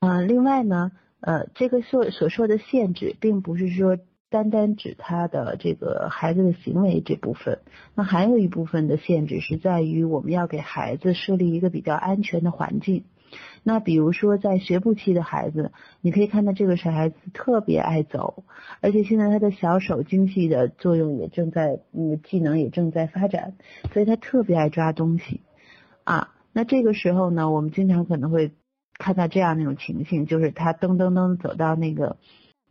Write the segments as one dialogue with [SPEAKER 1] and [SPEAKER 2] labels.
[SPEAKER 1] 啊，另外呢，呃，这个所所说的限制，并不是说单单指他的这个孩子的行为这部分，那还有一部分的限制是在于我们要给孩子设立一个比较安全的环境。那比如说在学步期的孩子，你可以看到这个小孩子特别爱走，而且现在他的小手精细的作用也正在，嗯，技能也正在发展，所以他特别爱抓东西，啊，那这个时候呢，我们经常可能会看到这样那种情形，就是他噔噔噔走到那个，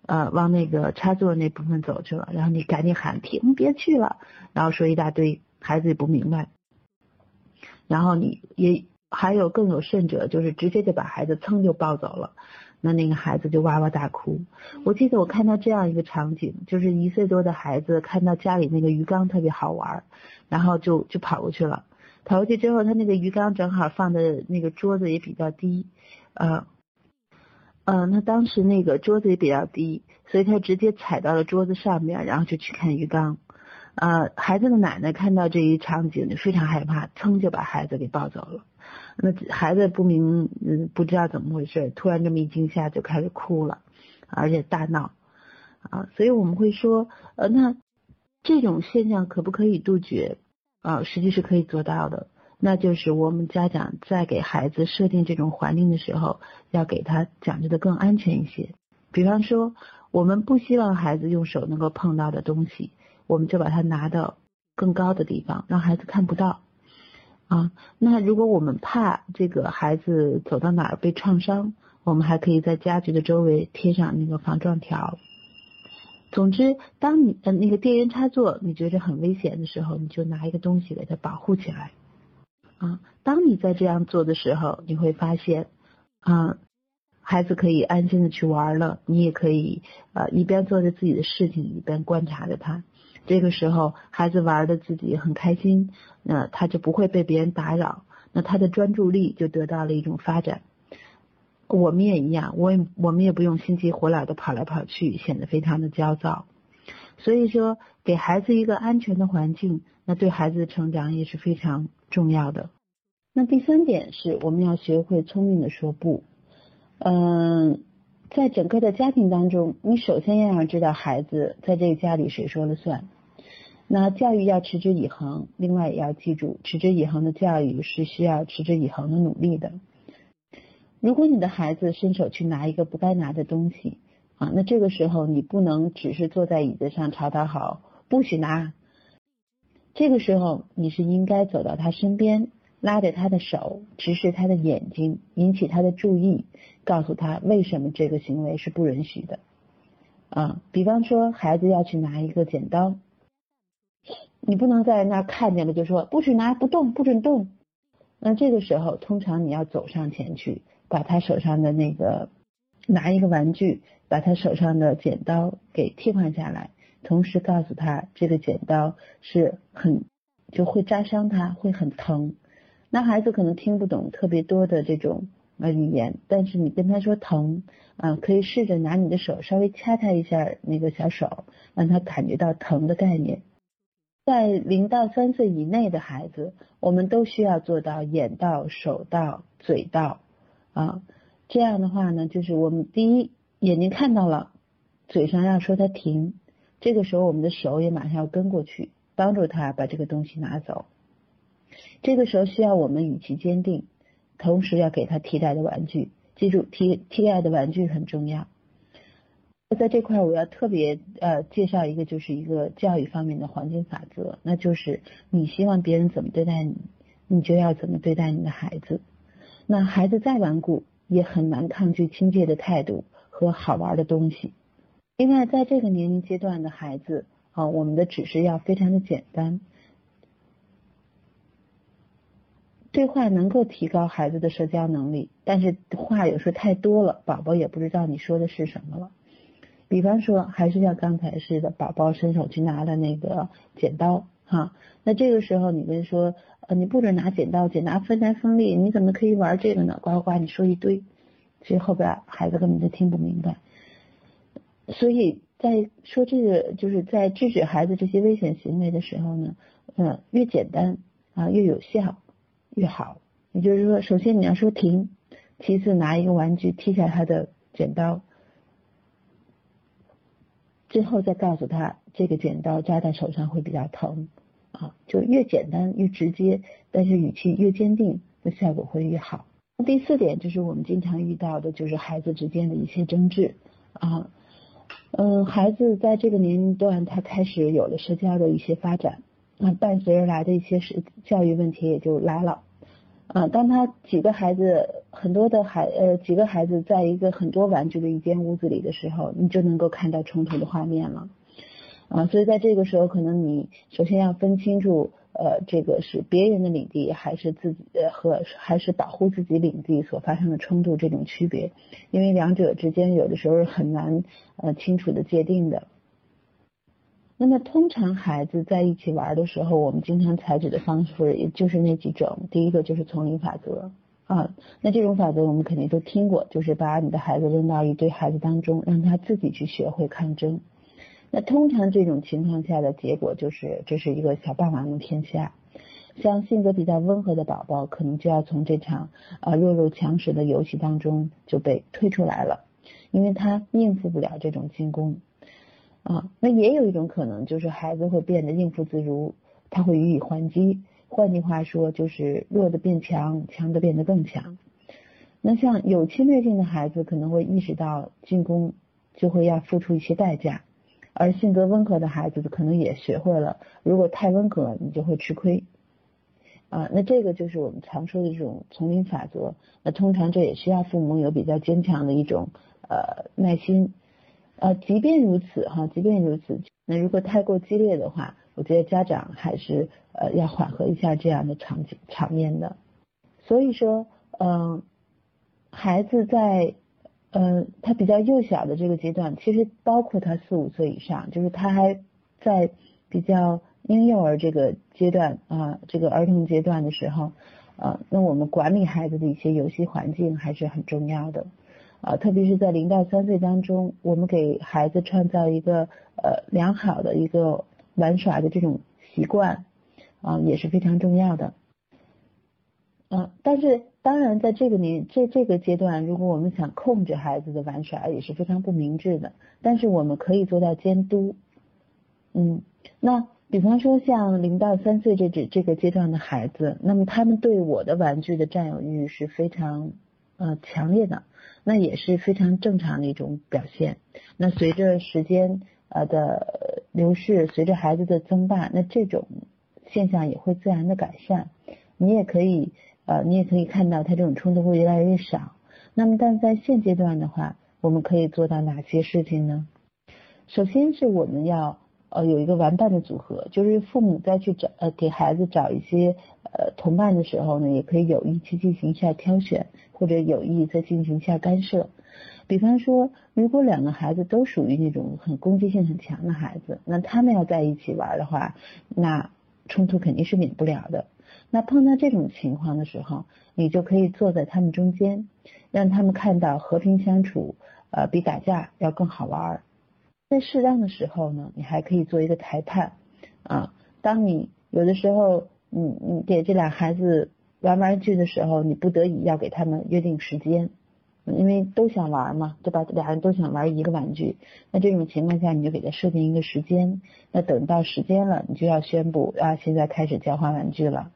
[SPEAKER 1] 呃，往那个插座那部分走去了，然后你赶紧喊停，别去了，然后说一大堆，孩子也不明白，然后你也。还有更有甚者，就是直接就把孩子噌就抱走了，那那个孩子就哇哇大哭。我记得我看到这样一个场景，就是一岁多的孩子看到家里那个鱼缸特别好玩，然后就就跑过去了。跑过去之后，他那个鱼缸正好放的那个桌子也比较低，呃，嗯，那当时那个桌子也比较低，所以他直接踩到了桌子上面，然后就去看鱼缸。呃，孩子的奶奶看到这一场景就非常害怕，噌就把孩子给抱走了。那孩子不明，嗯，不知道怎么回事，突然这么一惊吓就开始哭了，而且大闹，啊，所以我们会说，呃，那这种现象可不可以杜绝？啊，实际是可以做到的。那就是我们家长在给孩子设定这种环境的时候，要给他讲究的更安全一些。比方说，我们不希望孩子用手能够碰到的东西，我们就把它拿到更高的地方，让孩子看不到。啊，那如果我们怕这个孩子走到哪儿被创伤，我们还可以在家具的周围贴上那个防撞条。总之，当你呃那个电源插座你觉得很危险的时候，你就拿一个东西给它保护起来。啊，当你在这样做的时候，你会发现，啊，孩子可以安心的去玩了，你也可以呃一边做着自己的事情，一边观察着他。这个时候，孩子玩的自己很开心，那他就不会被别人打扰，那他的专注力就得到了一种发展。我们也一样，我也我们也不用心急火燎的跑来跑去，显得非常的焦躁。所以说，给孩子一个安全的环境，那对孩子的成长也是非常重要的。那第三点是，我们要学会聪明的说不。嗯。在整个的家庭当中，你首先要知道孩子在这个家里谁说了算。那教育要持之以恒，另外也要记住，持之以恒的教育是需要持之以恒的努力的。如果你的孩子伸手去拿一个不该拿的东西啊，那这个时候你不能只是坐在椅子上朝他好，不许拿。这个时候你是应该走到他身边。拉着他的手，直视他的眼睛，引起他的注意，告诉他为什么这个行为是不允许的。啊，比方说孩子要去拿一个剪刀，你不能在那看见了就说不许拿，不动，不准动。那这个时候，通常你要走上前去，把他手上的那个拿一个玩具，把他手上的剪刀给替换下来，同时告诉他这个剪刀是很就会扎伤他，会很疼。那孩子可能听不懂特别多的这种呃语言，但是你跟他说疼啊，可以试着拿你的手稍微掐他一下那个小手，让他感觉到疼的概念。在零到三岁以内的孩子，我们都需要做到眼到、手到、嘴到啊。这样的话呢，就是我们第一眼睛看到了，嘴上要说他停，这个时候我们的手也马上要跟过去，帮助他把这个东西拿走。这个时候需要我们语气坚定，同时要给他替代的玩具。记住，替替代的玩具很重要。在这块我要特别呃介绍一个，就是一个教育方面的黄金法则，那就是你希望别人怎么对待你，你就要怎么对待你的孩子。那孩子再顽固，也很难抗拒亲切的态度和好玩的东西。另外，在这个年龄阶段的孩子啊，我们的指示要非常的简单。对话能够提高孩子的社交能力，但是话有时候太多了，宝宝也不知道你说的是什么了。比方说，还是像刚才似的，宝宝伸手去拿了那个剪刀，哈，那这个时候你跟说，你不准拿剪刀，剪刀分开锋利，你怎么可以玩这个呢？呱呱呱，你说一堆，其实后边孩子根本就听不明白。所以在说这个，就是在制止孩子这些危险行为的时候呢，嗯，越简单啊越有效。越好，也就是说，首先你要说停，其次拿一个玩具踢下他的剪刀，最后再告诉他这个剪刀扎在手上会比较疼啊，就越简单越直接，但是语气越坚定，的效果会越好。第四点就是我们经常遇到的，就是孩子之间的一些争执啊，嗯，孩子在这个年龄段他开始有了社交的一些发展，那伴随而来的一些是教育问题也就来了。啊，当他几个孩子，很多的孩，呃，几个孩子在一个很多玩具的一间屋子里的时候，你就能够看到冲突的画面了。啊，所以在这个时候，可能你首先要分清楚，呃，这个是别人的领地还是自己呃和还是保护自己领地所发生的冲突这种区别，因为两者之间有的时候是很难呃清楚的界定的。那么通常孩子在一起玩的时候，我们经常采取的方式也就是那几种。第一个就是丛林法则啊，那这种法则我们肯定都听过，就是把你的孩子扔到一堆孩子当中，让他自己去学会抗争。那通常这种情况下的结果就是，这是一个小霸王的天下。像性格比较温和的宝宝，可能就要从这场啊弱肉强食的游戏当中就被推出来了，因为他应付不了这种进攻。啊，那也有一种可能，就是孩子会变得应付自如，他会予以还击。换句话说，就是弱的变强，强的变得更强。那像有侵略性的孩子，可能会意识到进攻就会要付出一些代价，而性格温和的孩子可能也学会了，如果太温和，你就会吃亏。啊，那这个就是我们常说的这种丛林法则。那通常这也需要父母有比较坚强的一种呃耐心。呃，即便如此哈，即便如此，那如果太过激烈的话，我觉得家长还是呃要缓和一下这样的场景场面的。所以说，嗯，孩子在嗯他比较幼小的这个阶段，其实包括他四五岁以上，就是他还在比较婴幼儿这个阶段啊，这个儿童阶段的时候，呃，那我们管理孩子的一些游戏环境还是很重要的。啊，特别是在零到三岁当中，我们给孩子创造一个呃良好的一个玩耍的这种习惯啊，也是非常重要的。嗯，但是当然，在这个年这这个阶段，如果我们想控制孩子的玩耍，也是非常不明智的。但是我们可以做到监督。嗯，那比方说像零到三岁这这这个阶段的孩子，那么他们对我的玩具的占有欲是非常呃强烈的。那也是非常正常的一种表现。那随着时间呃的流逝，随着孩子的增大，那这种现象也会自然的改善。你也可以呃，你也可以看到他这种冲突会越来越少。那么，但在现阶段的话，我们可以做到哪些事情呢？首先是我们要呃有一个玩伴的组合，就是父母再去找呃给孩子找一些呃同伴的时候呢，也可以有意去进行一下挑选。或者有意再进行一下干涉，比方说，如果两个孩子都属于那种很攻击性很强的孩子，那他们要在一起玩的话，那冲突肯定是免不了的。那碰到这种情况的时候，你就可以坐在他们中间，让他们看到和平相处，呃，比打架要更好玩。在适当的时候呢，你还可以做一个裁判，啊，当你有的时候，你你给这俩孩子。玩玩具的时候，你不得已要给他们约定时间，因为都想玩嘛，对吧？俩人都想玩一个玩具，那这种情况下，你就给他设定一个时间。那等到时间了，你就要宣布啊，现在开始交换玩具了。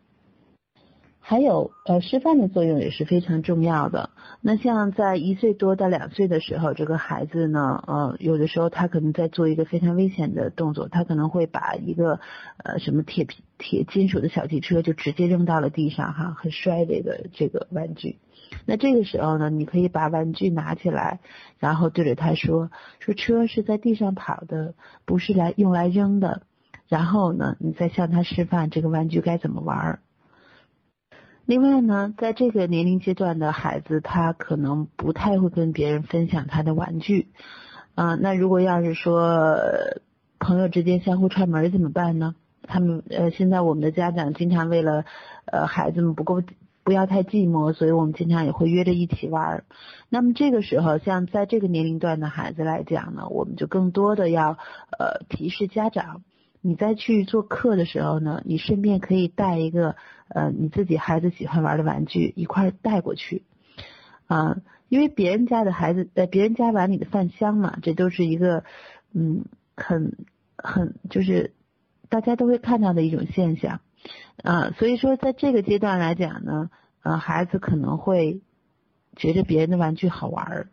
[SPEAKER 1] 还有呃，示范的作用也是非常重要的。那像在一岁多到两岁的时候，这个孩子呢，呃，有的时候他可能在做一个非常危险的动作，他可能会把一个呃什么铁皮铁金属的小汽车就直接扔到了地上哈，很摔这个这个玩具。那这个时候呢，你可以把玩具拿起来，然后对着他说说车是在地上跑的，不是来用来扔的。然后呢，你再向他示范这个玩具该怎么玩。另外呢，在这个年龄阶段的孩子，他可能不太会跟别人分享他的玩具，啊，那如果要是说朋友之间相互串门怎么办呢？他们呃，现在我们的家长经常为了呃孩子们不够不要太寂寞，所以我们经常也会约着一起玩儿。那么这个时候，像在这个年龄段的孩子来讲呢，我们就更多的要呃提示家长。你在去做客的时候呢，你顺便可以带一个呃你自己孩子喜欢玩的玩具一块带过去，啊，因为别人家的孩子在别人家碗里的饭香嘛，这都是一个嗯很很就是大家都会看到的一种现象。啊，所以说在这个阶段来讲呢，呃，孩子可能会觉得别人的玩具好玩儿，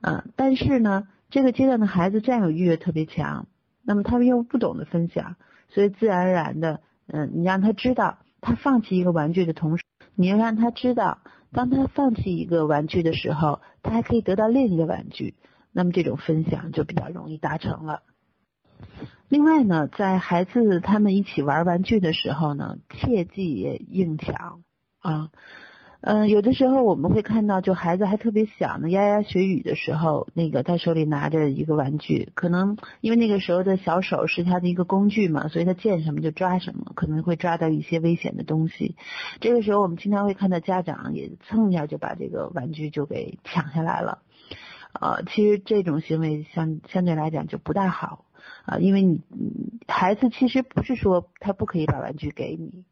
[SPEAKER 1] 啊，但是呢，这个阶段的孩子占有欲也特别强，那么他们又不懂得分享，所以自然而然的，嗯，你让他知道，他放弃一个玩具的同时，你要让他知道。当他放弃一个玩具的时候，他还可以得到另一个玩具，那么这种分享就比较容易达成了。另外呢，在孩子他们一起玩玩具的时候呢，切忌硬抢啊。嗯有的时候我们会看到，就孩子还特别小呢，牙牙学语的时候，那个他手里拿着一个玩具，可能因为那个时候的小手是他的一个工具嘛，所以他见什么就抓什么，可能会抓到一些危险的东西。这个时候我们经常会看到家长也蹭一下就把这个玩具就给抢下来了。呃，其实这种行为相相对来讲就不大好啊，因为你孩子其实不是说他不可以把玩具给你。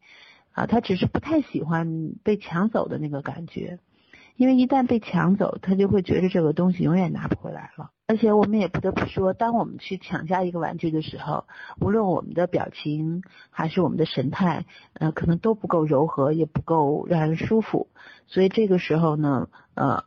[SPEAKER 1] 啊，他只是不太喜欢被抢走的那个感觉，因为一旦被抢走，他就会觉得这个东西永远拿不回来了。而且我们也不得不说，当我们去抢下一个玩具的时候，无论我们的表情还是我们的神态，呃，可能都不够柔和，也不够让人舒服。所以这个时候呢，呃。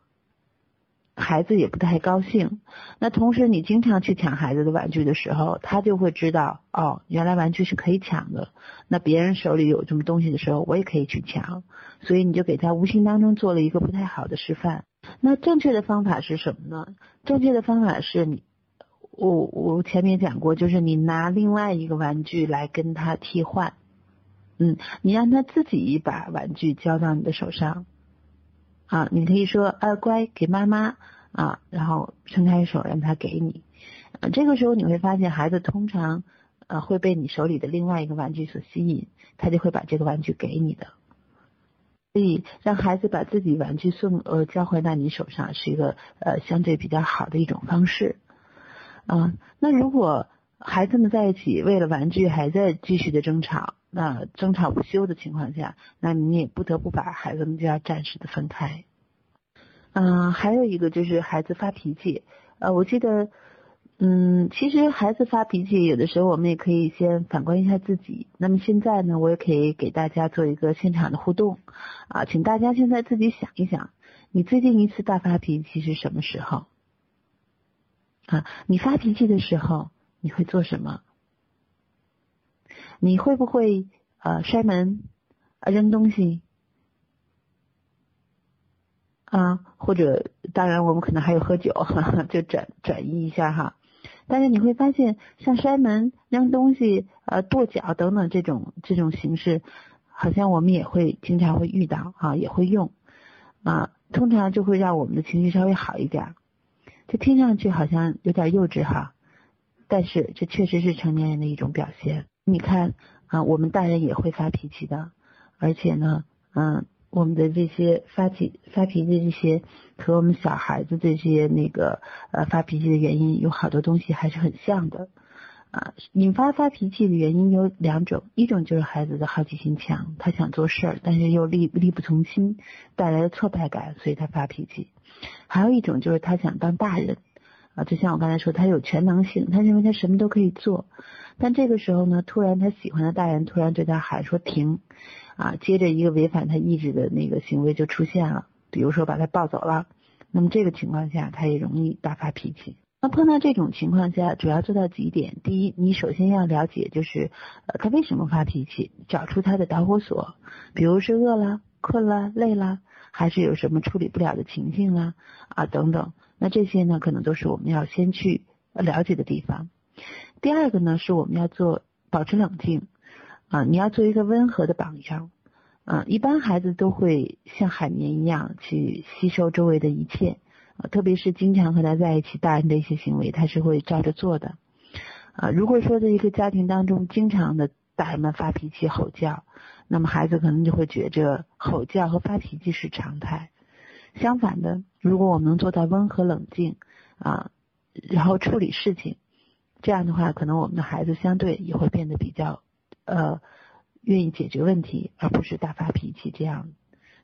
[SPEAKER 1] 孩子也不太高兴。那同时，你经常去抢孩子的玩具的时候，他就会知道哦，原来玩具是可以抢的。那别人手里有这么东西的时候，我也可以去抢。所以你就给他无形当中做了一个不太好的示范。那正确的方法是什么呢？正确的方法是你，我我前面讲过，就是你拿另外一个玩具来跟他替换。嗯，你让他自己把玩具交到你的手上。啊，你可以说啊，乖，给妈妈啊，然后伸开手让他给你。呃，这个时候你会发现，孩子通常呃会被你手里的另外一个玩具所吸引，他就会把这个玩具给你的。所以让孩子把自己玩具送呃交回到你手上，是一个呃相对比较好的一种方式。啊，那如果孩子们在一起为了玩具还在继续的争吵。那争吵不休的情况下，那你也不得不把孩子们就要暂时的分开。嗯，还有一个就是孩子发脾气。呃，我记得，嗯，其实孩子发脾气，有的时候我们也可以先反观一下自己。那么现在呢，我也可以给大家做一个现场的互动。啊，请大家现在自己想一想，你最近一次大发脾气是什么时候？啊，你发脾气的时候你会做什么？你会不会呃摔门啊扔东西啊？或者当然我们可能还有喝酒，就转转移一下哈。但是你会发现，像摔门、扔东西、呃跺脚等等这种这种形式，好像我们也会经常会遇到啊，也会用啊。通常就会让我们的情绪稍微好一点。这听上去好像有点幼稚哈，但是这确实是成年人的一种表现。你看啊，我们大人也会发脾气的，而且呢，嗯，我们的这些发脾发脾气这些和我们小孩子这些那个呃发脾气的原因有好多东西还是很像的啊。引发发脾气的原因有两种，一种就是孩子的好奇心强，他想做事儿，但是又力力不从心，带来的挫败感，所以他发脾气；还有一种就是他想当大人。啊，就像我刚才说，他有全能性，他认为他什么都可以做，但这个时候呢，突然他喜欢的大人突然对他喊说停，啊，接着一个违反他意志的那个行为就出现了，比如说把他抱走了，那么这个情况下他也容易大发脾气。那碰到这种情况下，主要做到几点：第一，你首先要了解就是呃他为什么发脾气，找出他的导火索，比如是饿了、困了、累了，还是有什么处理不了的情境啊啊等等。那这些呢，可能都是我们要先去了解的地方。第二个呢，是我们要做保持冷静啊，你要做一个温和的榜样啊。一般孩子都会像海绵一样去吸收周围的一切啊，特别是经常和他在一起，大人的一些行为他是会照着做的啊。如果说在一个家庭当中，经常的大人们发脾气、吼叫，那么孩子可能就会觉着吼叫和发脾气是常态。相反的，如果我们能做到温和冷静啊，然后处理事情，这样的话，可能我们的孩子相对也会变得比较呃愿意解决问题，而不是大发脾气这样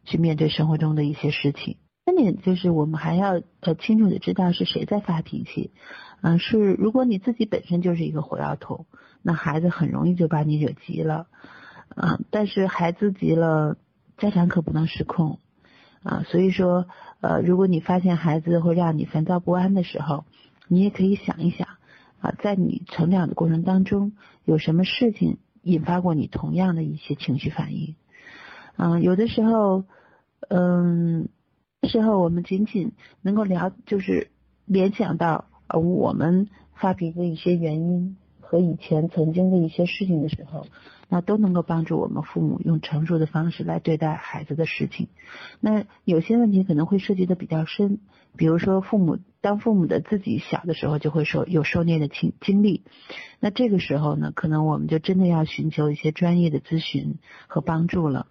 [SPEAKER 1] 去面对生活中的一些事情。三点就是我们还要呃清楚的知道是谁在发脾气，嗯，是如果你自己本身就是一个火药桶，那孩子很容易就把你惹急了，啊，但是孩子急了，家长可不能失控，啊，所以说呃，如果你发现孩子会让你烦躁不安的时候，你也可以想一想，啊，在你成长的过程当中有什么事情引发过你同样的一些情绪反应，嗯，有的时候，嗯。时候，我们仅仅能够聊，就是联想到呃我们发脾气的一些原因和以前曾经的一些事情的时候，那都能够帮助我们父母用成熟的方式来对待孩子的事情。那有些问题可能会涉及的比较深，比如说父母当父母的自己小的时候就会受有受虐的经经历，那这个时候呢，可能我们就真的要寻求一些专业的咨询和帮助了，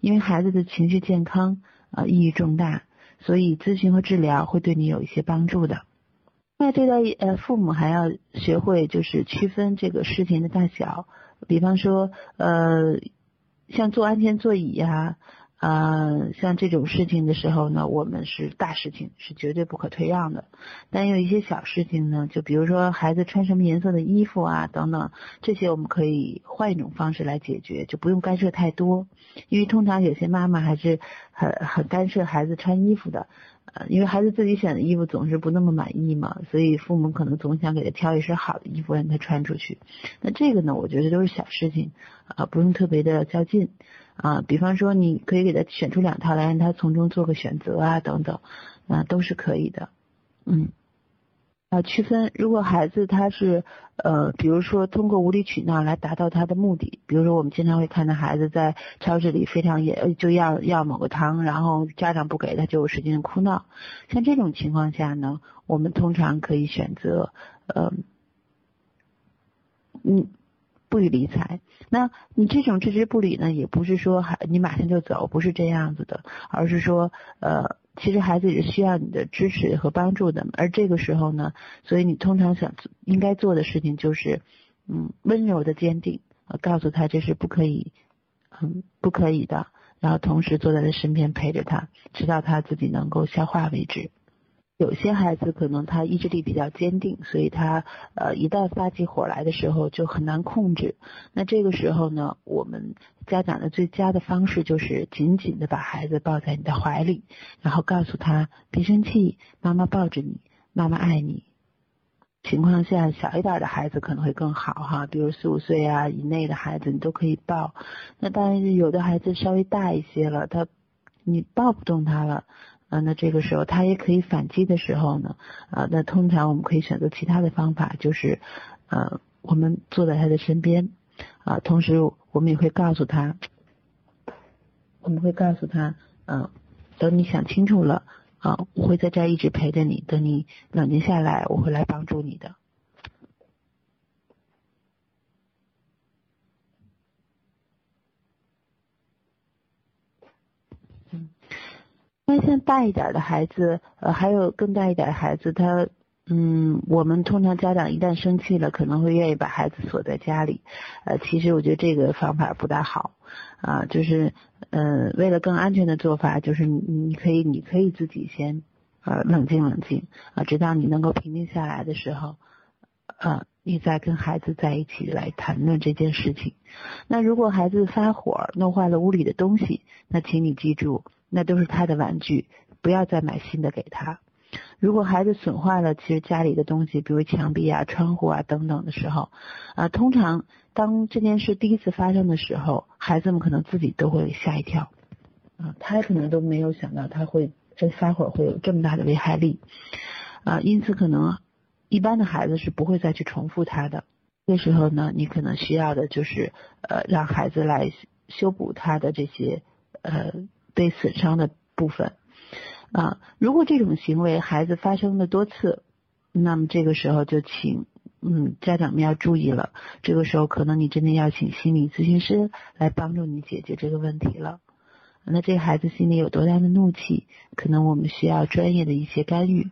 [SPEAKER 1] 因为孩子的情绪健康。啊，意义重大，所以咨询和治疗会对你有一些帮助的。那对待呃父母还要学会就是区分这个事情的大小，比方说呃像坐安全座椅呀。呃，像这种事情的时候呢，我们是大事情，是绝对不可退让的。但有一些小事情呢，就比如说孩子穿什么颜色的衣服啊，等等，这些我们可以换一种方式来解决，就不用干涉太多。因为通常有些妈妈还是很很干涉孩子穿衣服的，呃，因为孩子自己选的衣服总是不那么满意嘛，所以父母可能总想给他挑一身好的衣服让他穿出去。那这个呢，我觉得都是小事情，啊，不用特别的较劲。啊，比方说，你可以给他选出两套来，让他从中做个选择啊，等等，啊，都是可以的。嗯，啊，区分，如果孩子他是呃，比如说通过无理取闹来达到他的目的，比如说我们经常会看到孩子在超市里非常也就要要某个糖，然后家长不给他就使劲哭闹，像这种情况下呢，我们通常可以选择呃，嗯。不予理睬，那你这种置之不理呢，也不是说孩你马上就走，不是这样子的，而是说，呃，其实孩子也是需要你的支持和帮助的，而这个时候呢，所以你通常想应该做的事情就是，嗯，温柔的坚定，告诉他这是不可以，嗯，不可以的，然后同时坐在他身边陪着他，直到他自己能够消化为止。有些孩子可能他意志力比较坚定，所以他呃一旦发起火来的时候就很难控制。那这个时候呢，我们家长的最佳的方式就是紧紧的把孩子抱在你的怀里，然后告诉他别生气，妈妈抱着你，妈妈爱你。情况下小一点的孩子可能会更好哈，比如四五岁啊以内的孩子你都可以抱。那当然有的孩子稍微大一些了，他你抱不动他了。啊，那这个时候他也可以反击的时候呢，啊，那通常我们可以选择其他的方法，就是，呃，我们坐在他的身边，啊，同时我们也会告诉他，我们会告诉他，嗯，等你想清楚了，啊，我会在这儿一直陪着你，等你冷静下来，我会来帮助你的。那像大一点的孩子，呃，还有更大一点的孩子，他，嗯，我们通常家长一旦生气了，可能会愿意把孩子锁在家里，呃，其实我觉得这个方法不大好，啊，就是，嗯，为了更安全的做法，就是你你可以你可以自己先，呃，冷静冷静，啊，直到你能够平静下来的时候，呃，你再跟孩子在一起来谈论这件事情。那如果孩子发火弄坏了屋里的东西，那请你记住。那都是他的玩具，不要再买新的给他。如果孩子损坏了，其实家里的东西，比如墙壁啊、窗户啊等等的时候，啊，通常当这件事第一次发生的时候，孩子们可能自己都会吓一跳，啊，他可能都没有想到他会这发火会有这么大的危害力，啊，因此可能一般的孩子是不会再去重复他的。这时候呢，你可能需要的就是呃，让孩子来修补他的这些呃。被损伤的部分啊，如果这种行为孩子发生了多次，那么这个时候就请嗯家长们要注意了。这个时候可能你真的要请心理咨询师来帮助你解决这个问题了。那这个孩子心里有多大的怒气，可能我们需要专业的一些干预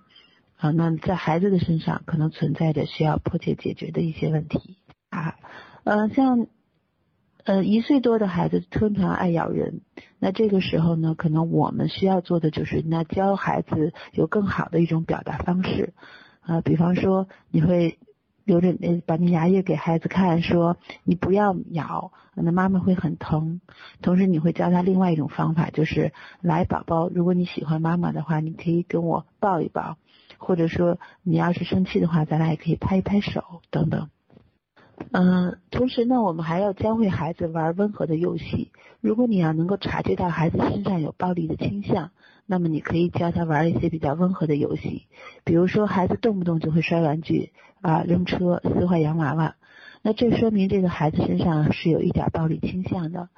[SPEAKER 1] 啊。那在孩子的身上可能存在着需要迫切解决的一些问题啊，呃，像。呃，一岁多的孩子通常爱咬人，那这个时候呢，可能我们需要做的就是，那教孩子有更好的一种表达方式，啊，比方说你会留着呃，把你牙印给孩子看，说你不要咬，那妈妈会很疼。同时你会教他另外一种方法，就是来宝宝，如果你喜欢妈妈的话，你可以跟我抱一抱，或者说你要是生气的话，咱俩也可以拍一拍手等等。嗯，同时呢，我们还要教会孩子玩温和的游戏。如果你要能够察觉到孩子身上有暴力的倾向，那么你可以教他玩一些比较温和的游戏，比如说孩子动不动就会摔玩具啊、扔车、撕坏洋娃娃，那这说明这个孩子身上是有一点暴力倾向的。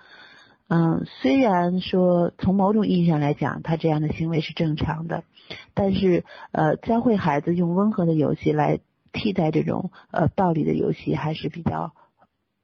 [SPEAKER 1] 嗯，虽然说从某种意义上来讲，他这样的行为是正常的，但是呃，教会孩子用温和的游戏来。替代这种呃暴力的游戏还是比较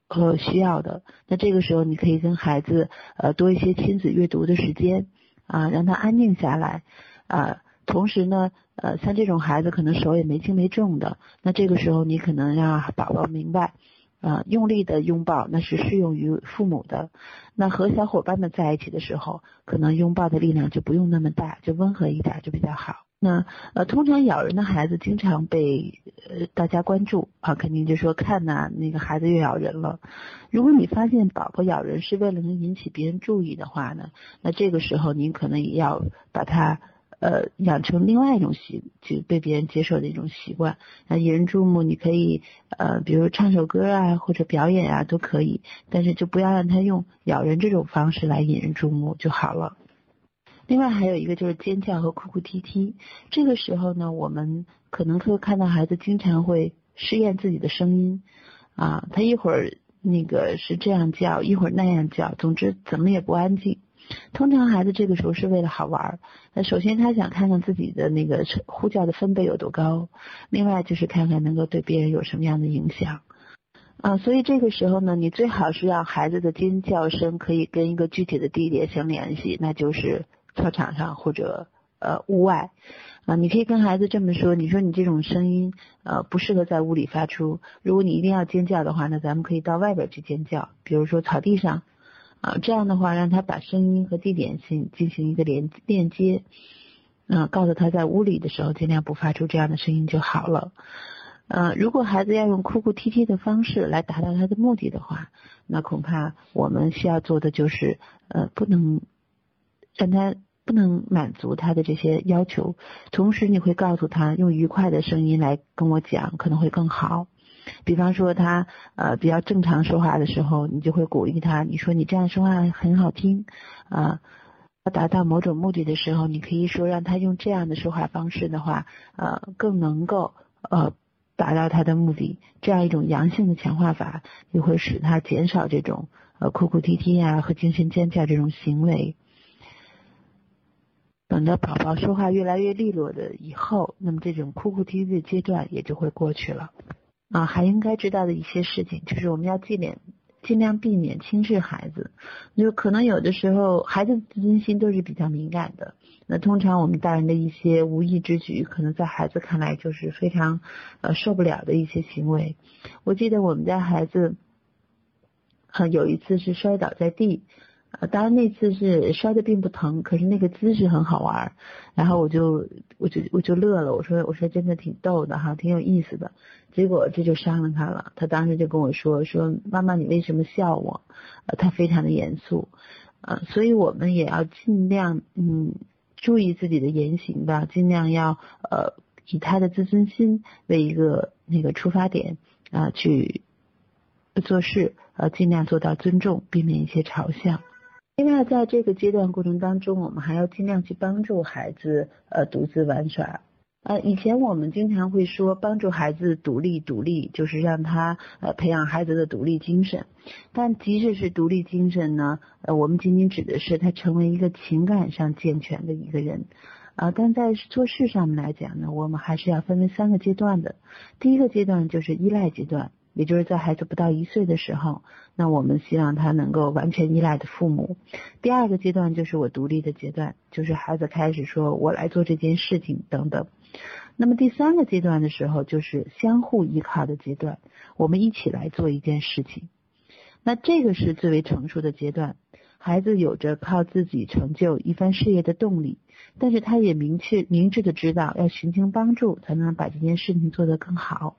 [SPEAKER 1] 呃需要的。那这个时候你可以跟孩子呃多一些亲子阅读的时间啊，让他安静下来啊。同时呢呃像这种孩子可能手也没轻没重的，那这个时候你可能让宝宝明白啊用力的拥抱那是适用于父母的。那和小伙伴们在一起的时候，可能拥抱的力量就不用那么大，就温和一点就比较好。那呃，通常咬人的孩子经常被呃大家关注啊，肯定就说看呐，那个孩子又咬人了。如果你发现宝宝咬人是为了能引起别人注意的话呢，那这个时候您可能也要把它呃养成另外一种习，就被别人接受的一种习惯。那引人注目，你可以呃，比如唱首歌啊，或者表演啊，都可以，但是就不要让他用咬人这种方式来引人注目就好了。另外还有一个就是尖叫和哭哭啼啼，这个时候呢，我们可能会看到孩子经常会试验自己的声音，啊，他一会儿那个是这样叫，一会儿那样叫，总之怎么也不安静。通常孩子这个时候是为了好玩，那首先他想看看自己的那个呼叫的分贝有多高，另外就是看看能够对别人有什么样的影响，啊，所以这个时候呢，你最好是让孩子的尖叫声可以跟一个具体的地点相联系，那就是。操场上或者呃屋外啊，你可以跟孩子这么说：你说你这种声音呃不适合在屋里发出，如果你一定要尖叫的话，那咱们可以到外边去尖叫，比如说草地上啊，这样的话让他把声音和地点性进行一个连链接，嗯，告诉他在屋里的时候尽量不发出这样的声音就好了。呃，如果孩子要用哭哭啼啼的方式来达到他的目的的话，那恐怕我们需要做的就是呃不能。让他不能满足他的这些要求，同时你会告诉他用愉快的声音来跟我讲可能会更好。比方说他呃比较正常说话的时候，你就会鼓励他，你说你这样说话很好听啊。要达到某种目的的时候，你可以说让他用这样的说话方式的话，呃更能够呃达到他的目的。这样一种阳性的强化法，也会使他减少这种呃哭哭啼啼啊和精神尖叫这种行为。等到宝宝说话越来越利落的以后，那么这种哭哭啼啼的阶段也就会过去了。啊，还应该知道的一些事情，就是我们要尽量尽量避免轻视孩子。就可能有的时候孩子自尊心都是比较敏感的，那通常我们大人的一些无意之举，可能在孩子看来就是非常呃受不了的一些行为。我记得我们家孩子，呃有一次是摔倒在地。呃，当然那次是摔的并不疼，可是那个姿势很好玩，然后我就我就我就乐了，我说我说真的挺逗的哈，挺有意思的。结果这就伤了他了，他当时就跟我说说妈妈你为什么笑我？呃，他非常的严肃，呃，所以我们也要尽量嗯注意自己的言行吧，尽量要呃以他的自尊心为一个那个出发点啊去做事，呃尽量做到尊重，避免一些嘲笑。另外，在这个阶段过程当中，我们还要尽量去帮助孩子呃独自玩耍。呃，以前我们经常会说帮助孩子独立，独立就是让他呃培养孩子的独立精神。但即使是独立精神呢，呃，我们仅仅指的是他成为一个情感上健全的一个人。啊，但在做事上面来讲呢，我们还是要分为三个阶段的。第一个阶段就是依赖阶段。也就是在孩子不到一岁的时候，那我们希望他能够完全依赖的父母。第二个阶段就是我独立的阶段，就是孩子开始说我来做这件事情等等。那么第三个阶段的时候，就是相互依靠的阶段，我们一起来做一件事情。那这个是最为成熟的阶段，孩子有着靠自己成就一番事业的动力，但是他也明确明智的知道要寻求帮助，才能把这件事情做得更好。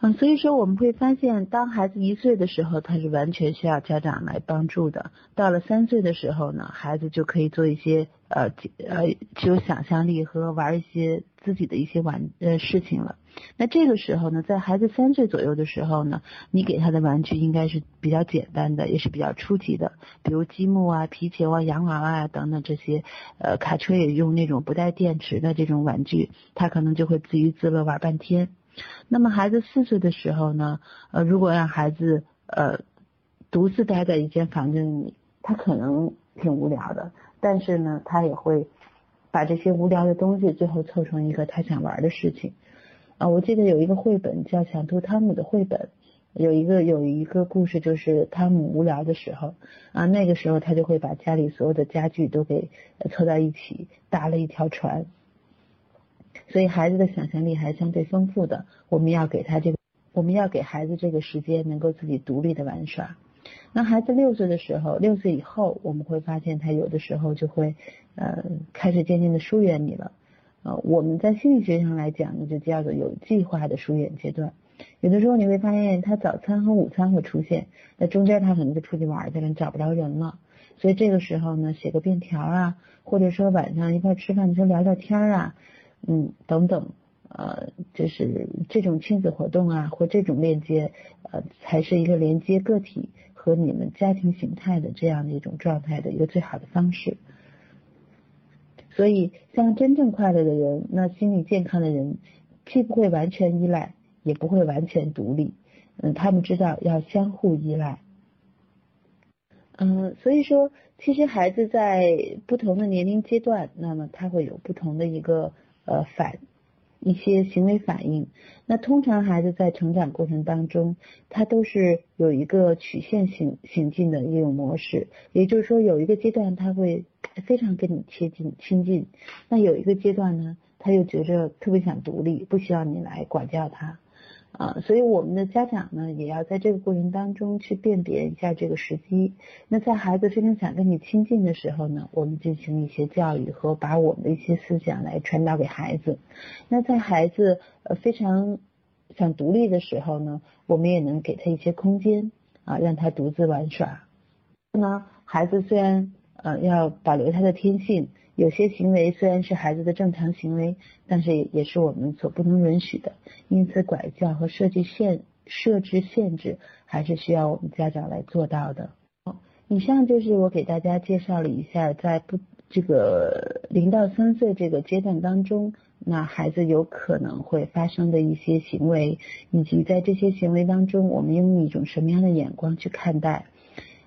[SPEAKER 1] 嗯，所以说我们会发现，当孩子一岁的时候，他是完全需要家长来帮助的。到了三岁的时候呢，孩子就可以做一些呃呃具有想象力和玩一些自己的一些玩呃事情了。那这个时候呢，在孩子三岁左右的时候呢，你给他的玩具应该是比较简单的，也是比较初级的，比如积木啊、皮球啊、洋娃娃啊等等这些。呃，卡车也用那种不带电池的这种玩具，他可能就会自娱自乐玩半天。那么孩子四岁的时候呢，呃，如果让孩子呃独自待在一间房间里，他可能挺无聊的，但是呢，他也会把这些无聊的东西最后凑成一个他想玩的事情。啊，我记得有一个绘本叫《小兔汤姆》的绘本，有一个有一个故事就是汤姆无聊的时候，啊，那个时候他就会把家里所有的家具都给凑到一起，搭了一条船。所以孩子的想象力还相对丰富的，我们要给他这个，我们要给孩子这个时间，能够自己独立的玩耍。那孩子六岁的时候，六岁以后，我们会发现他有的时候就会，呃，开始渐渐的疏远你了。呃，我们在心理学上来讲呢，就叫做有计划的疏远阶段。有的时候你会发现他早餐和午餐会出现，那中间他可能就出去玩去了，找不着人了。所以这个时候呢，写个便条啊，或者说晚上一块吃饭的时候聊聊天啊。嗯，等等，呃，就是这种亲子活动啊，或这种链接，呃，才是一个连接个体和你们家庭形态的这样的一种状态的一个最好的方式。所以，像真正快乐的人，那心理健康的人，既不会完全依赖，也不会完全独立。嗯，他们知道要相互依赖。嗯，所以说，其实孩子在不同的年龄阶段，那么他会有不同的一个。呃，反一些行为反应。那通常孩子在成长过程当中，他都是有一个曲线行行进的一种模式。也就是说，有一个阶段他会非常跟你贴近亲近，那有一个阶段呢，他又觉着特别想独立，不需要你来管教他。啊，所以我们的家长呢，也要在这个过程当中去辨别一下这个时机。那在孩子非常想跟你亲近的时候呢，我们进行一些教育和把我们的一些思想来传导给孩子。那在孩子呃非常想独立的时候呢，我们也能给他一些空间啊，让他独自玩耍。那孩子虽然呃要保留他的天性。有些行为虽然是孩子的正常行为，但是也是我们所不能允许的。因此，管教和设计限设置限制，还是需要我们家长来做到的。以上就是我给大家介绍了一下，在不这个零到三岁这个阶段当中，那孩子有可能会发生的一些行为，以及在这些行为当中，我们用一种什么样的眼光去看待。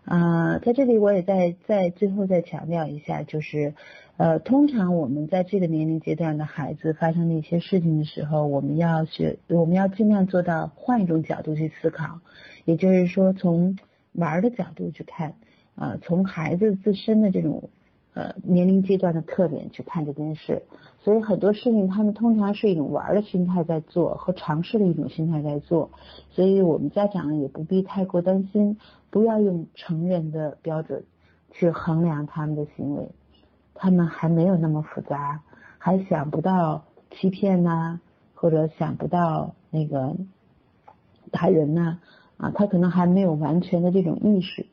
[SPEAKER 1] 啊，在这里我也在在最后再强调一下，就是，呃，通常我们在这个年龄阶段的孩子发生的一些事情的时候，我们要学，我们要尽量做到换一种角度去思考，也就是说从玩的角度去看，啊，从孩子自身的这种呃年龄阶段的特点去看这件事。所以很多事情，他们通常是一种玩的心态在做，和尝试的一种心态在做。所以我们家长也不必太过担心，不要用成人的标准去衡量他们的行为。他们还没有那么复杂，还想不到欺骗呐，或者想不到那个打人呐，啊，他可能还没有完全的这种意识。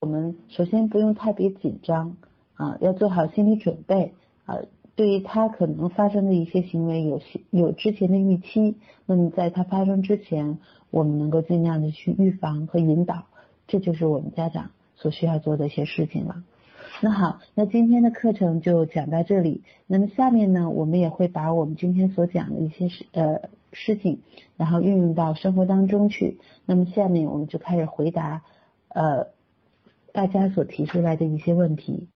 [SPEAKER 1] 我们首先不用特别紧张，啊，要做好心理准备，啊。对于他可能发生的一些行为有有之前的预期，那么在他发生之前，我们能够尽量的去预防和引导，这就是我们家长所需要做的一些事情了。那好，那今天的课程就讲到这里。那么下面呢，我们也会把我们今天所讲的一些事呃事情，然后运用到生活当中去。那么下面我们就开始回答呃大家所提出来的一些问题。